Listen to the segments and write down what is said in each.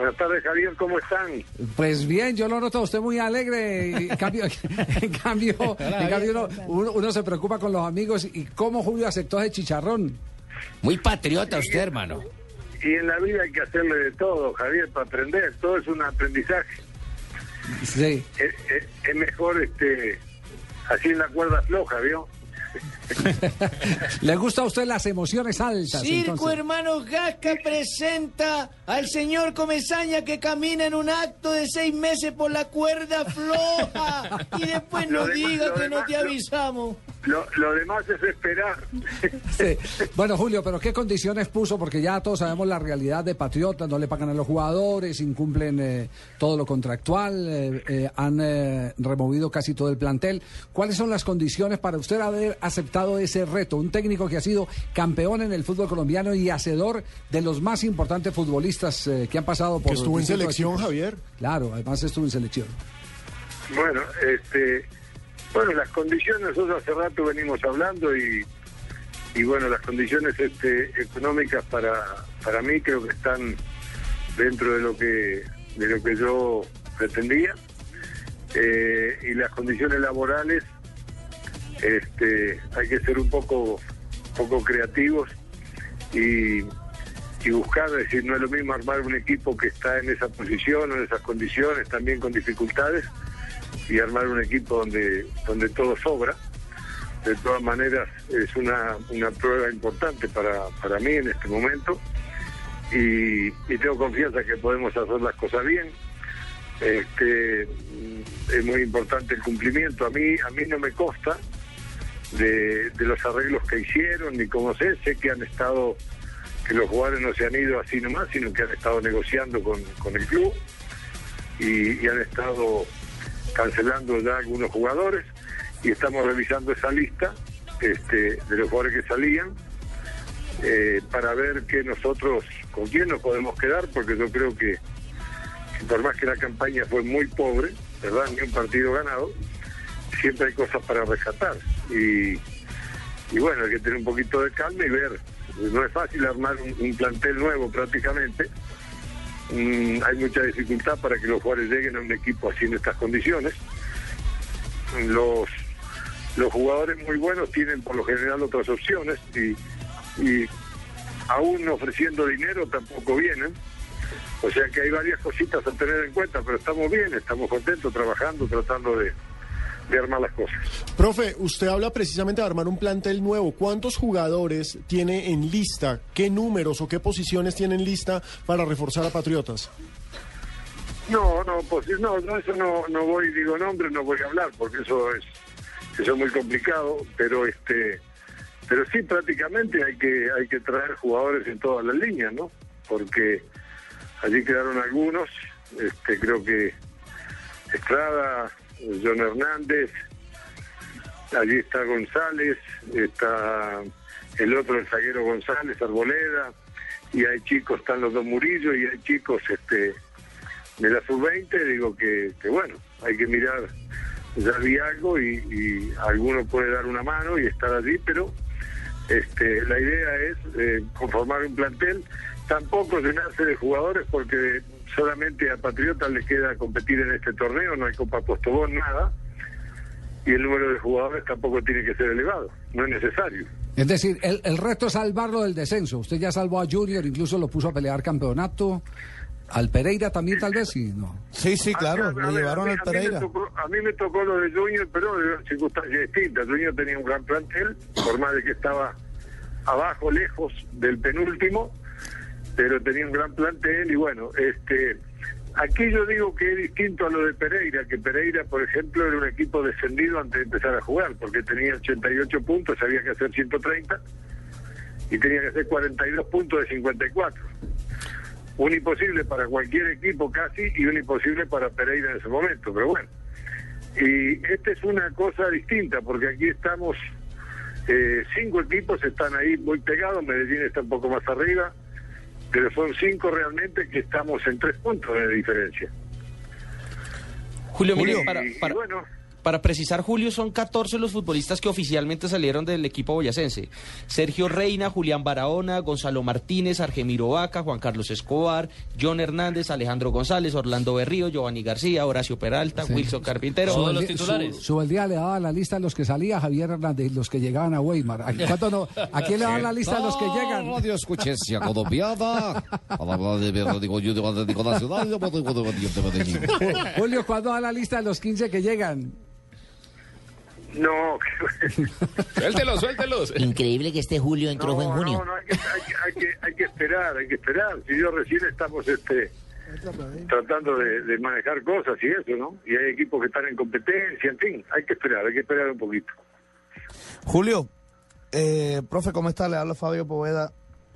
Buenas tardes, Javier, ¿cómo están? Pues bien, yo lo noto a usted muy alegre. En cambio, en cambio, en cambio uno, uno, se preocupa con los amigos. ¿Y cómo Julio aceptó ese chicharrón? Muy patriota usted, hermano. Y en la vida hay que hacerle de todo, Javier, para aprender. Todo es un aprendizaje. Sí. Es, es, es mejor este así en la cuerda floja, ¿vio? ¿Le gusta a usted las emociones altas? Circo entonces? Hermanos Gasca presenta al señor Comesaña que camina en un acto de seis meses por la cuerda floja y después nos demás- diga que no te avisamos. Lo, lo demás es esperar. Sí. Bueno, Julio, pero ¿qué condiciones puso? Porque ya todos sabemos la realidad de Patriotas, no le pagan a los jugadores, incumplen eh, todo lo contractual, eh, eh, han eh, removido casi todo el plantel. ¿Cuáles son las condiciones para usted haber aceptado ese reto? Un técnico que ha sido campeón en el fútbol colombiano y hacedor de los más importantes futbolistas eh, que han pasado por... Que estuvo en selección, equipos. Javier. Claro, además estuvo en selección. Bueno, este, bueno, las condiciones nosotros hace rato venimos hablando y, y bueno, las condiciones este, económicas para, para mí creo que están dentro de lo que de lo que yo pretendía. Eh, y las condiciones laborales este, hay que ser un poco poco creativos y, y buscar, es decir, no es lo mismo armar un equipo que está en esa posición o en esas condiciones, también con dificultades, y armar un equipo donde, donde todo sobra. De todas maneras, es una, una prueba importante para, para mí en este momento y, tengo confianza que podemos hacer las cosas bien. Este, es muy importante el cumplimiento. A mí, a mí no me consta de, de los arreglos que hicieron ni cómo sé. Sé que han estado, que los jugadores no se han ido así nomás, sino que han estado negociando con, con el club y han estado cancelando ya algunos jugadores y estamos revisando esa lista este, de los jugadores que salían eh, para ver que nosotros con quién nos podemos quedar porque yo creo que, por más que la campaña fue muy pobre verdad ni un partido ganado siempre hay cosas para rescatar. Y, bueno hay que tener un poquito de calma y ver. No es fácil armar un plantel nuevo prácticamente Mm, hay mucha dificultad para que los jugadores lleguen a un equipo así en estas condiciones. Los, los jugadores muy buenos tienen por lo general otras opciones y, y aún ofreciendo dinero tampoco vienen. O sea que hay varias cositas a tener en cuenta, pero estamos bien, estamos contentos trabajando, tratando de, de armar las cosas. Profe, usted habla precisamente de armar un plantel nuevo. ¿Cuántos jugadores tiene en lista? ¿Qué números o qué posiciones tiene en lista para reforzar a Patriotas? No, no, pues no, no, eso no, no voy, digo nombres, no voy a hablar, porque eso es, eso es muy complicado, pero este, pero sí prácticamente hay que, hay que traer jugadores en todas las líneas, ¿no? Porque allí quedaron algunos, este, creo que Estrada, John Hernández, allí está González, está el otro, el zaguero González, Arboleda, y hay chicos, están los dos Murillo, y hay chicos, este, de la sub-20, digo que, que, bueno, hay que mirar, ya vi algo y, y alguno puede dar una mano y estar allí, pero este, la idea es eh, conformar un plantel, tampoco llenarse de jugadores porque solamente a Patriotas le queda competir en este torneo, no hay Copa Postobón, nada, y el número de jugadores tampoco tiene que ser elevado, no es necesario. Es decir, el, el reto es salvarlo del descenso. Usted ya salvó a Junior, incluso lo puso a pelear campeonato. Al Pereira también tal vez, sí, no. Sí, sí, claro, A- a- lo llevaron a mí- al a mí me Pereira. tocó- A mí me tocó lo de Junior, pero de circunstancias distintas. Junior tenía un gran plantel, por más de que estaba abajo, lejos del penúltimo, pero tenía un gran plantel y bueno, este aquí yo digo que es distinto a lo de Pereira, que Pereira, por ejemplo, era un equipo descendido antes de empezar a jugar, porque tenía 88 puntos, había que hacer 130 y tenía que hacer 42 puntos de 54. Un imposible para cualquier equipo casi y un imposible para Pereira en ese momento, pero bueno. Y esta es una cosa distinta porque aquí estamos, eh, cinco equipos están ahí muy pegados, Medellín está un poco más arriba, pero son cinco realmente que estamos en tres puntos de diferencia. Julio, mire, Y- para, y para- bueno, para precisar, Julio, son 14 los futbolistas que oficialmente salieron del equipo boyacense. Sergio Reina, Julián Barahona, Gonzalo Martínez, Argemiro Vaca, Juan Carlos Escobar, John Hernández, Alejandro González, Orlando Berrío, Giovanni García, Horacio Peralta, Wilson Carpintero. Todos los titulares. Su, Subeldía le daba la lista a los que salía Javier Hernández y los que llegaban a Weimar. ¿A, cuánto no? ¿A quién le daban la lista a los que llegan? Radio Escuchencia Colombiana. Julio, ¿cuándo da la lista de los 15 que llegan? No, Suéltelos, suéltelos. Increíble que este Julio entró fue en no, junio. no, no, hay que, hay, que, hay, que, hay que esperar, hay que esperar. Si yo recién estamos este tratando de, de manejar cosas y eso, ¿no? Y hay equipos que están en competencia, en fin, hay que esperar, hay que esperar un poquito. Julio, eh, profe, ¿cómo está? Le habla Fabio Poveda.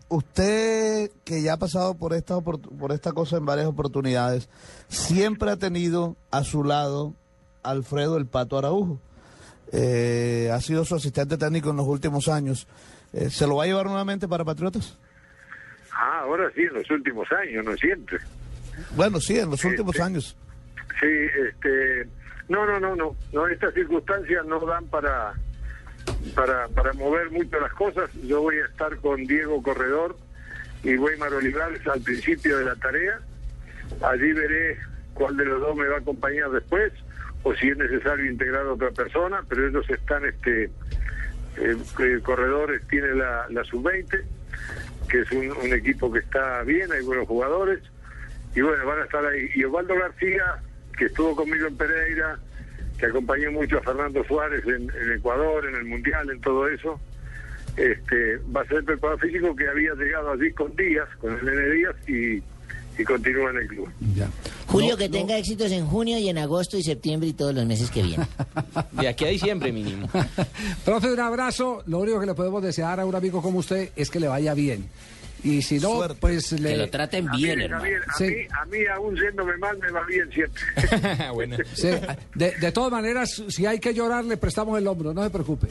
Usted, que ya ha pasado por esta, opor- por esta cosa en varias oportunidades, siempre ha tenido a su lado Alfredo el Pato Araujo. Eh, ha sido su asistente técnico en los últimos años. Eh, ¿Se lo va a llevar nuevamente para Patriotas? Ah, ahora sí, en los últimos años, no siempre. Bueno, sí, en los Sí, últimos años. Sí, este, no, no, no, no, no, estas circunstancias no dan para, para, para mover mucho las cosas. Yo voy a estar con Diego Corredor y Weimar Olivares al principio de la tarea. Allí veré cuál de los dos me va a acompañar después o si es necesario integrar a otra persona, pero ellos están, este, eh, Corredores tiene la, la sub-20, que es un, equipo que está bien, hay buenos jugadores, y bueno, van a estar ahí. Y Osvaldo García, que estuvo conmigo en Pereira, que acompañó mucho a Fernando Suárez en, Ecuador, en el Mundial, en todo eso, este, va a ser el preparador físico que había llegado allí con Díaz, con el Nene Díaz, y, y continúa en el club. Ya. Julio, No, que no. tenga éxitos en junio y en agosto y septiembre y todos los meses que vienen. De aquí a diciembre mínimo. Profe, un abrazo. Lo único que le podemos desear a un amigo como usted es que le vaya bien. Y si no, Suerte. pues le... Que lo traten bien, hermano. Javier, a, Sí. mí, a mí, aún yéndome mal, me va bien siempre. bueno. Sí, de, de todas maneras, si hay que llorar, le prestamos el hombro, no se preocupe.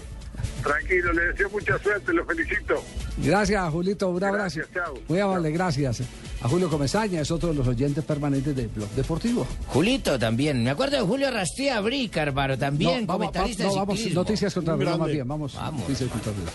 Tranquilo, le deseo mucha suerte, lo felicito. Gracias, Julito, un abrazo. Gracias, chao. Muy amable, gracias. A Julio Comesaña, es otro de los oyentes permanentes del Blog Deportivo. Julito también. Me acuerdo de Julio Rastía Brica, hermano, también, No, vamos, comentarista no, de vamos, ciclismo. noticias contra reloj más bien, vamos, Vamos. noticias contra reloj.